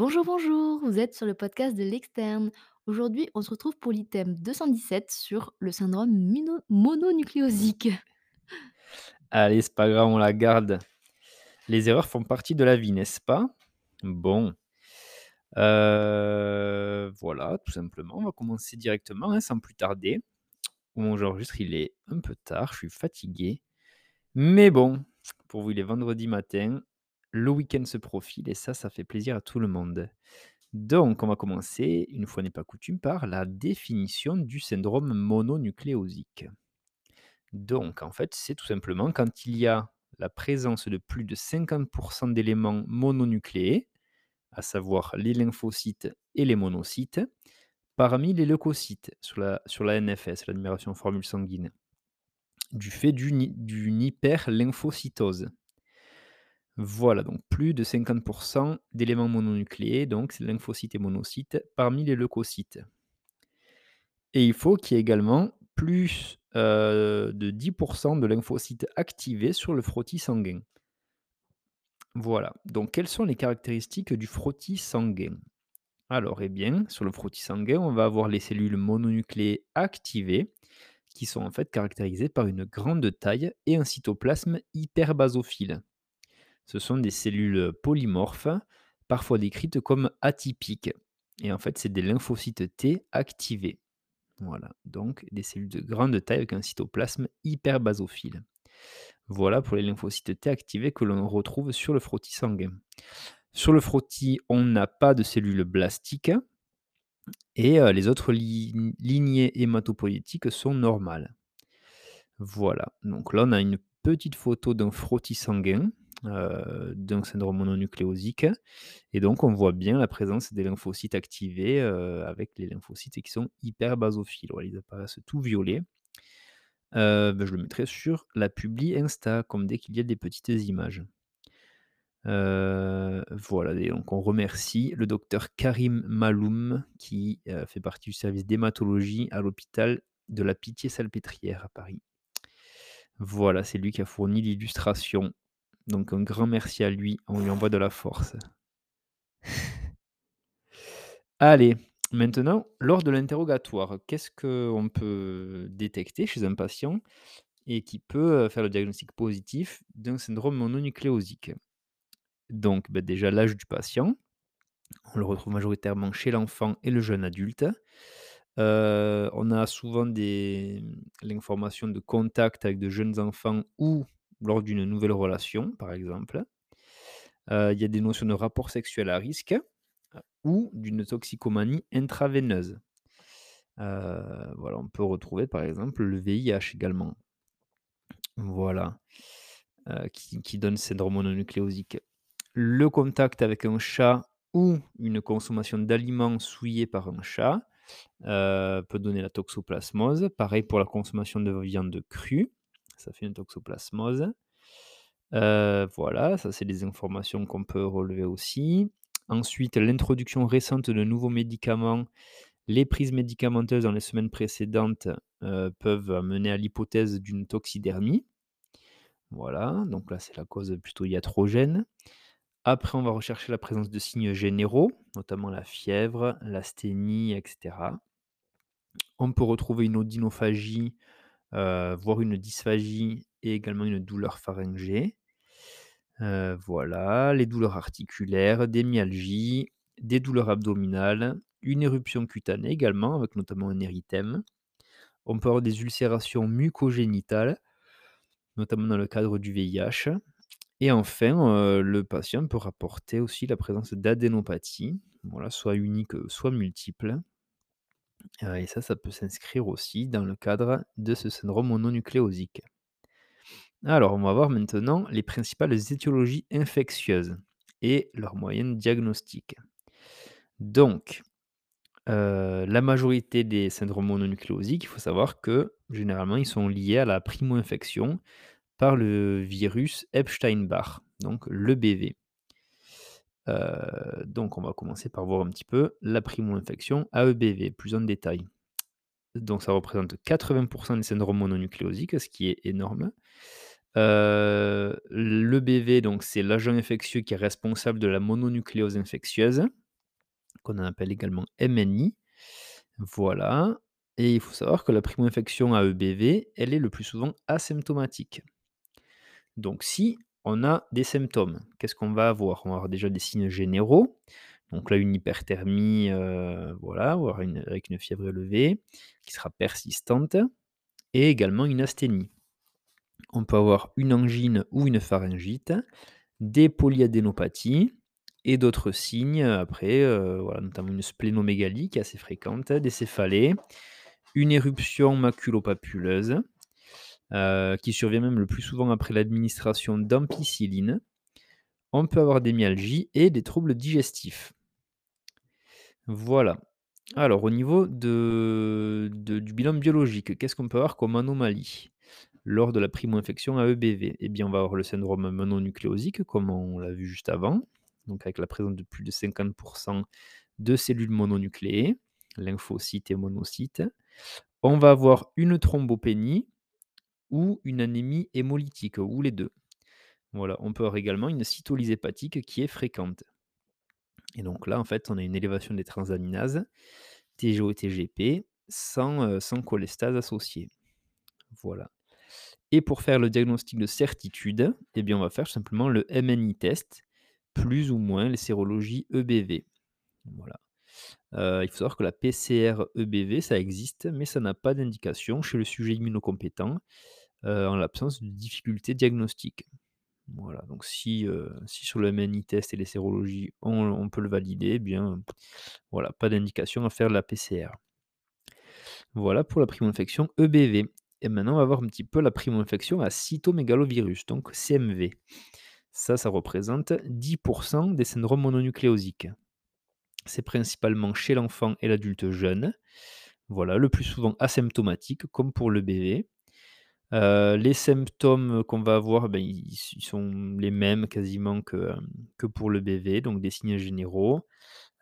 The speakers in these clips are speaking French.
Bonjour, bonjour, vous êtes sur le podcast de l'externe. Aujourd'hui, on se retrouve pour l'item 217 sur le syndrome mononucléosique. Allez, c'est pas grave, on la garde. Les erreurs font partie de la vie, n'est-ce pas? Bon, heu, voilà, tout simplement, on va commencer directement, hein, sans plus tarder. Où j'enregistre, il est un peu tard, je suis fatigué, mais bon, pour vous, il est vendredi matin, le week-end se profile et ça, ça fait plaisir à tout le monde. Donc, on va commencer, une fois n'est pas coutume, par la définition du syndrome mononucléosique. Donc, en fait, c'est tout simplement quand il y a la présence de plus de 50% d'éléments mononucléés, à savoir les lymphocytes et les monocytes, parmi les leucocytes sur la, NFS, la numération formule sanguine, du fait d'une hyperlymphocytose. Voilà, donc plus de 50% d'éléments mononucléés, donc c'est lymphocytes et monocytes, parmi les leucocytes. Et il faut qu'il y ait également plus, heu, de 10% de lymphocytes activés sur le frottis sanguin. Voilà, donc quelles sont les caractéristiques du frottis sanguin? Alors, eh bien, sur le frottis sanguin, on va avoir les cellules mononucléées activées, qui sont en fait caractérisées par une grande taille et un cytoplasme hyperbasophile. Ce sont des cellules polymorphes, parfois décrites comme atypiques et en fait, c'est des lymphocytes T activés. Voilà, donc des cellules de grande taille avec un cytoplasme hyperbasophile. Voilà pour les lymphocytes T activés que l'on retrouve sur le frottis sanguin. Sur le frottis, on n'a pas de cellules blastiques et euh, les autres li- lignées hématopoïétiques sont normales. Voilà, donc là on a une petite photo d'un frottis sanguin, euh, d'un syndrome mononucléosique, et donc on voit bien la présence des lymphocytes activés euh, avec les lymphocytes qui sont hyperbasophiles. Voilà, ils apparaissent tout violets. Heu, bah, je le mettrai sur la publi Insta, comme dès qu'il y a des petites images. Voilà donc on remercie le docteur Karim Maloum qui, fait partie du service d'hématologie à l'hôpital de la Pitié-Salpêtrière à Paris. Voilà, c'est lui qui a fourni l'illustration. Donc un grand merci à lui, on lui envoie de la force. Allez, maintenant, lors de l'interrogatoire, qu'est-ce qu'on peut détecter chez un patient et qui peut, heu, faire le diagnostic positif d'un syndrome mononucléosique? Donc, bah, déjà l'âge du patient, on le retrouve majoritairement chez l'enfant et le jeune adulte. Heu, on a souvent des l'information de contact avec de jeunes enfants ou lors d'une nouvelle relation, par exemple. Il y a des notions de rapport sexuel à risque, ou d'une toxicomanie intraveineuse. Voilà, on peut retrouver, par exemple, le VIH également. Voilà, qui donne syndrome mononucléosique. Le contact avec un chat ou une consommation d'aliments souillés par un chat, peut donner la toxoplasmose. Pareil pour la consommation de viande crue, ça fait une toxoplasmose. Heu, voilà, ça c'est des informations qu'on peut relever aussi. Ensuite, l'introduction récente de nouveaux médicaments, les prises médicamenteuses dans les semaines précédentes, heu, peuvent amener à l'hypothèse d'une toxidermie. Voilà, donc là c'est la cause plutôt iatrogène. Après, on va rechercher la présence de signes généraux, notamment la fièvre, l'asthénie, et cetera. On peut retrouver une odynophagie, heu, voire une dysphagie et également une douleur pharyngée. Heu, voilà, les douleurs articulaires, des myalgies, des douleurs abdominales, une éruption cutanée également, avec notamment un érythème. On peut avoir des ulcérations mucogénitales, notamment dans le cadre du VIH. Et enfin, heu, le patient peut rapporter aussi la présence d'adénopathie, voilà, soit unique, soit multiple. Heu et ça, ça peut s'inscrire aussi dans le cadre de ce syndrome mononucléosique. Alors, on va voir maintenant les principales étiologies infectieuses et leurs moyens diagnostiques. Donc, heu, la majorité des syndromes mononucléosiques, il faut savoir que, généralement, ils sont liés à la primo-infection par le virus Epstein-Barr, donc l'EBV. Heu, donc on va commencer par voir un petit peu la primo-infection AEBV, plus en détail. Donc ça représente 80% des syndromes mononucléosiques, ce qui est énorme. Heu, l'EBV donc c'est l'agent infectieux qui est responsable de la mononucléose infectieuse. qu'on appelle également MNI. Voilà et il faut savoir que la primo-infection à EBV, elle est le plus souvent asymptomatique. Donc si on a des symptômes, qu'est-ce qu'on va avoir? On va avoir déjà des signes généraux, donc là une hyperthermie, heu, voilà, avec une fièvre élevée qui sera persistante et également une asthénie. On peut avoir une angine ou une pharyngite, des polyadénopathies et d'autres signes après, heu, voilà, notamment une splénomégalie qui est assez fréquente, des céphalées, une éruption maculopapuleuse, heu, qui survient même le plus souvent après l'administration d'ampicilline. On peut avoir des myalgies et des troubles digestifs. Voilà. Alors au niveau du bilan biologique, qu'est-ce qu'on peut avoir comme anomalie? Lors de la primo-infection à EBV, eh bien, on va avoir le syndrome mononucléosique, comme on l'a vu juste avant, donc avec la présence de plus de 50% de cellules mononucléées, lymphocytes et monocytes. On va avoir une thrombopénie ou une anémie hémolytique, ou les 2. Voilà, on peut avoir également une cytolyse hépatique qui est fréquente. Et donc là, en fait, on a une élévation des transaminases, TGO et TGP, sans, heu, sans cholestase associée. Voilà. Et pour faire le diagnostic de certitude, eh bien, on va faire simplement le MNI test, plus ou moins les sérologies EBV. Voilà. Heu, il faut savoir que la PCR EBV, ça existe, mais ça n'a pas d'indication chez le sujet immunocompétent, heu, en l'absence de difficultés diagnostiques. Voilà, donc si, heu, si sur le MNI test et les sérologies, on on peut le valider, eh bien, voilà, pas d'indication à faire de la PCR. Voilà pour la primo-infection EBV. Et maintenant, on va voir un petit peu la primo-infection à cytomégalovirus, donc CMV. Ça, ça représente 10% des syndromes mononucléosiques. C'est principalement chez l'enfant et l'adulte jeune. Voilà, le plus souvent asymptomatique, comme pour le BV. Heu, les symptômes qu'on va avoir, ben, ils sont les mêmes quasiment que, pour le BV, donc des signes généraux,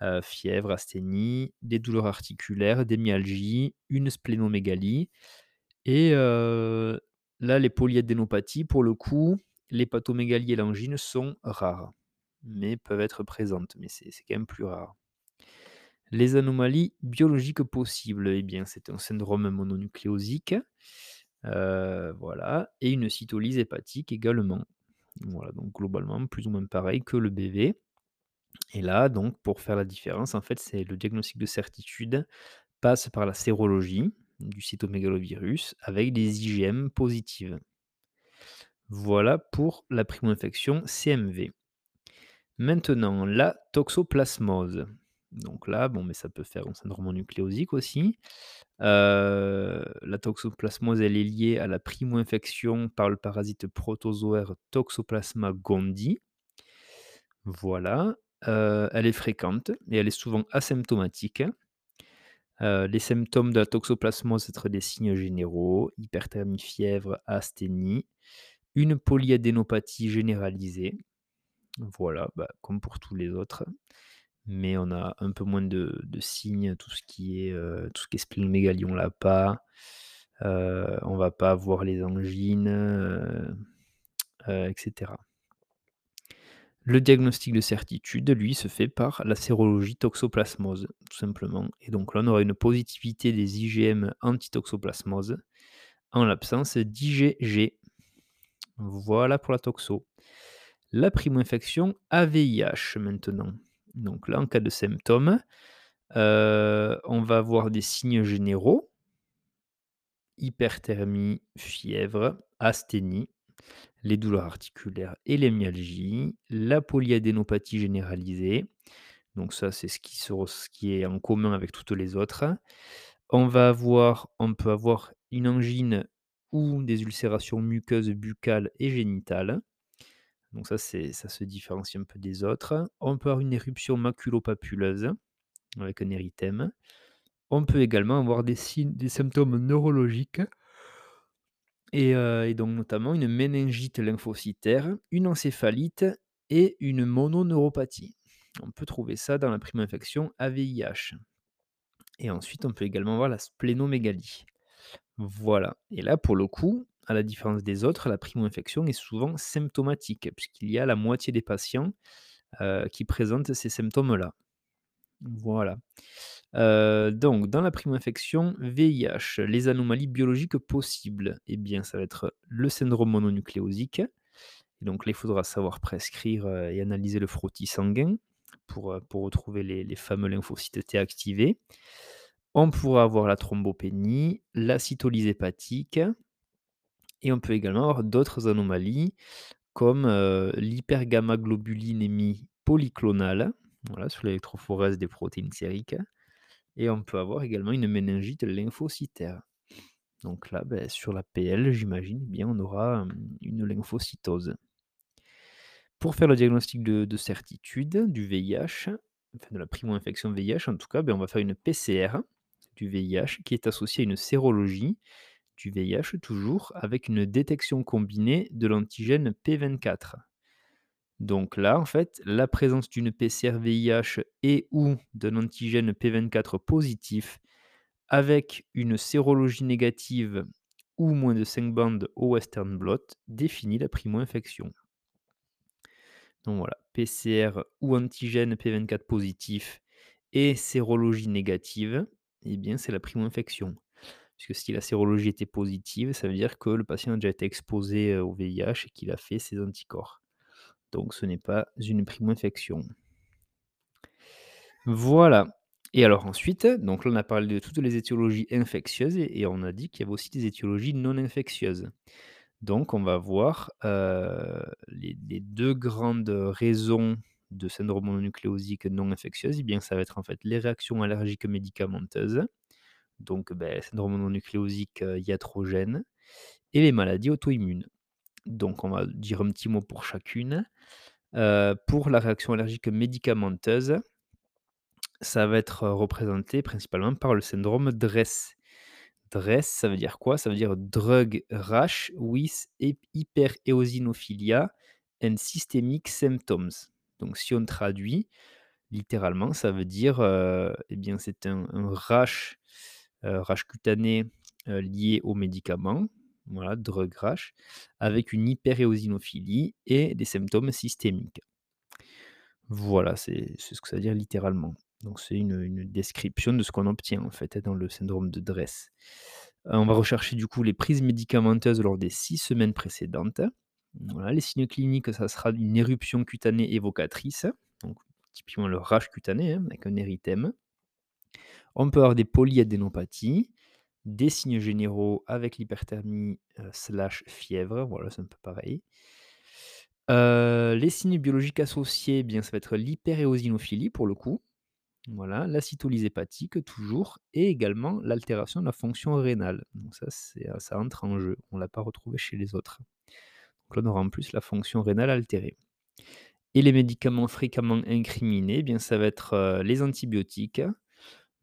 heu, fièvre, asthénie, des douleurs articulaires, des myalgies, une splénomégalie et heu, là, les polyadénopathies, pour le coup, l'hépatomégalie et l'angine sont rares, mais peuvent être présentes, mais c'est c'est quand même plus rare. Les anomalies biologiques possibles, eh bien, c'est un syndrome mononucléosique, heu, voilà et une cytolyse hépatique également. Voilà, donc globalement, plus ou moins pareil que le BV et là, donc pour faire la différence, en fait, c'est le diagnostic de certitude passe par la sérologie du cytomégalovirus avec des IgM positives. Voilà pour la primo-infection CMV. Maintenant, la toxoplasmose. Donc là, bon, mais ça peut faire un syndrome nucléosique aussi. Heu, la toxoplasmose, elle est liée à la primo-infection par le parasite protozoaire Toxoplasma gondii. Voilà, heu, elle est fréquente et elle est souvent asymptomatique. Heu, les symptômes de la toxoplasmose, être des signes généraux, hyperthermie, fièvre, asthénie, une polyadénopathie généralisée. Voilà, bah, comme pour tous les autres, mais on a un peu moins de signes, tout ce qui est, heu, tout ce qui est on l'a pas. Heu, on va pas avoir les angines, heu heu, et cetera. Le diagnostic de certitude, lui, se fait par la sérologie toxoplasmose, tout simplement. Et donc là, on aura une positivité des IgM anti-toxoplasmose en l'absence d'IgG. Voilà pour la toxo. La primo-infection AVIH maintenant. Donc là, en cas de symptômes, heu, on va avoir des signes généraux, hyperthermie, fièvre, asthénie, les douleurs articulaires et les myalgies, la polyadénopathie généralisée. Donc ça, c'est ce qui est en commun avec toutes les autres. On va avoir on peut avoir une angine ou des ulcérations muqueuses buccales et génitales. Donc ça, ça se différencie un peu des autres. On peut avoir une éruption maculopapuleuse avec un érythème. On peut également avoir des des symptômes neurologiques et heu et donc notamment une méningite lymphocytaire, une encéphalite et une mononeuropathie. On peut trouver ça dans la primo-infection AVIH et ensuite on peut également avoir la splénomégalie. Voilà et là pour le coup, à la différence des autres, la primo-infection est souvent symptomatique puisqu'il y a la moitié des patients, qui présentent ces symptômes-là. Voilà. Donc dans la primo-infection VIH, les anomalies biologiques possibles, eh bien, ça va être le syndrome mononucléosique. Donc là, il faudra savoir prescrire, et analyser le frottis sanguin pour, retrouver les les fameux lymphocytes T activés. On pourra avoir la thrombopénie, la cytolyse hépatique et on peut également avoir d'autres anomalies comme, heu, l'hypergammaglobulinémie polyclonale, voilà, sur l'électrophorèse des protéines sériques et on peut avoir également une méningite lymphocytaire. Donc là, beh, sur la PL, j'imagine, bien, on aura, une lymphocytose. Pour faire le diagnostic de de certitude du VIH, enfin de la primo-infection VIH en tout cas, beh, on va faire une PCR du VIH qui est associée à une sérologie du VIH toujours, avec une détection combinée de l'antigène P24. Donc là, en fait, la présence d'une PCR VIH et ou d'un antigène P24 positif avec une sérologie négative ou moins de 5 bandes au western blot définit la primo-infection. Donc voilà, PCR ou antigène P24 positif et sérologie négative, eh bien c'est la primo-infection. Puisque si la sérologie était positive, ça veut dire que le patient a déjà été exposé euh, au VIH et qu'il a fait ses anticorps. Donc ce n'est pas une primo-infection. Voilà. Et alors ensuite, donc là on a parlé de toutes les étiologies infectieuses et, on a dit qu'il y avait aussi des étiologies non infectieuses. Donc on va voir euh, les, les deux grandes raisons de syndrome mononucléosique non infectieuse, eh bien ça va être en fait les réactions allergiques médicamenteuses, donc ben, syndrome mononucléosique euh, iatrogène, et les maladies auto-immunes. Donc on va dire un petit mot pour chacune. Euh, pour la réaction allergique médicamenteuse, ça va être représenté principalement par le syndrome DRESS. DRESS, ça veut dire quoi? Ça veut dire Drug Rash with Hypereosinophilia and Systemic Symptoms. Donc si on traduit littéralement, ça veut dire, eh bien c'est un rash, rash cutané, heu, lié aux médicaments, voilà, drug rash, avec une hyperéosinophilie et des symptômes systémiques. Voilà, c'est ce que ça veut dire littéralement. Donc c'est une, description de ce qu'on obtient en fait dans le syndrome de Dress. Heu, on va rechercher du coup les prises médicamenteuses lors des 6 semaines précédentes. Les signes cliniques, ça sera une éruption cutanée évocatrice, donc typiquement le rash cutané, hein, avec un érythème. On peut avoir des polyadénopathies, des signes généraux avec l'hyperthermie, heu, slash fièvre, voilà, c'est un peu pareil. Heu, les signes biologiques associés, eh bien ça va être l'hyperéosinophilie pour le coup, voilà, la cytolyse hépatique toujours et également l'altération de la fonction rénale. Donc ça, heu, ça entre en jeu. On ne l'a pas retrouvé chez les autres. Donc là, on aura en plus la fonction rénale altérée. Et les médicaments fréquemment incriminés, eh bien ça va être, les antibiotiques,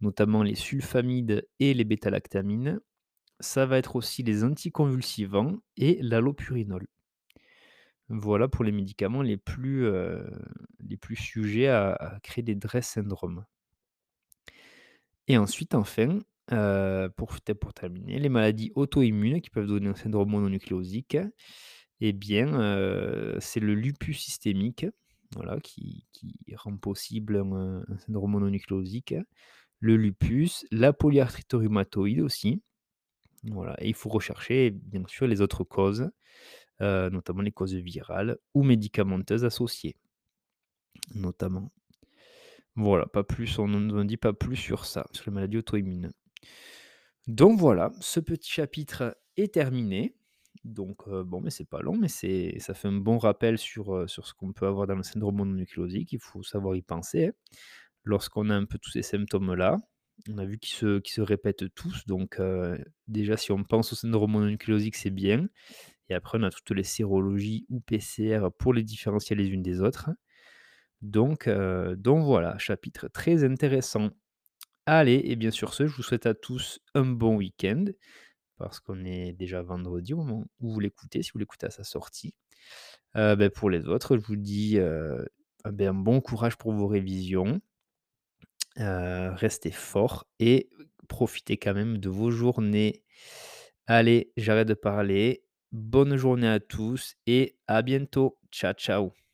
notamment les sulfamides et les bêta-lactamines. Ça va être aussi les anticonvulsivants et l'allopurinol. Voilà pour les médicaments les plus, plus sujets à créer des DRESS syndrome. Et ensuite, enfin, heu, pour terminer, les maladies auto-immunes qui peuvent donner un syndrome mononucléosique, eh bien, heu, c'est le lupus systémique, qui rend possible un syndrome mononucléosique. Le lupus, la polyarthrite rhumatoïde aussi, voilà et il faut rechercher bien sûr les autres causes, heu, notamment les causes virales ou médicamenteuses associées, notamment. Voilà, pas plus, on ne dit pas plus sur ça, sur les maladies auto-immunes. Donc voilà, ce petit chapitre est terminé. Donc heu, bon, mais c'est pas long, mais ça fait un bon rappel sur, heu, sur ce qu'on peut avoir dans le syndrome mononucléosique. Il faut savoir y penser. Lorsqu'on a un peu tous ces symptômes-là, on a vu qu'ils se répètent tous, donc heu, déjà si on pense au syndrome mononucléosique, c'est bien et après on a toutes les sérologies ou PCR pour les différencier les unes des autres. Donc donc voilà, chapitre très intéressant. Allez et bien sur ce, je vous souhaite à tous un bon week-end, parce qu'on est déjà vendredi au moment où vous l'écoutez, si vous l'écoutez à sa sortie. Heu, beh, pour les autres, je vous dis, heu, ah ben, bon courage pour vos révisions, heu, restez forts et profitez quand même de vos journées. Allez, j'arrête de parler. Bonne journée à tous et à bientôt. Ciao, ciao.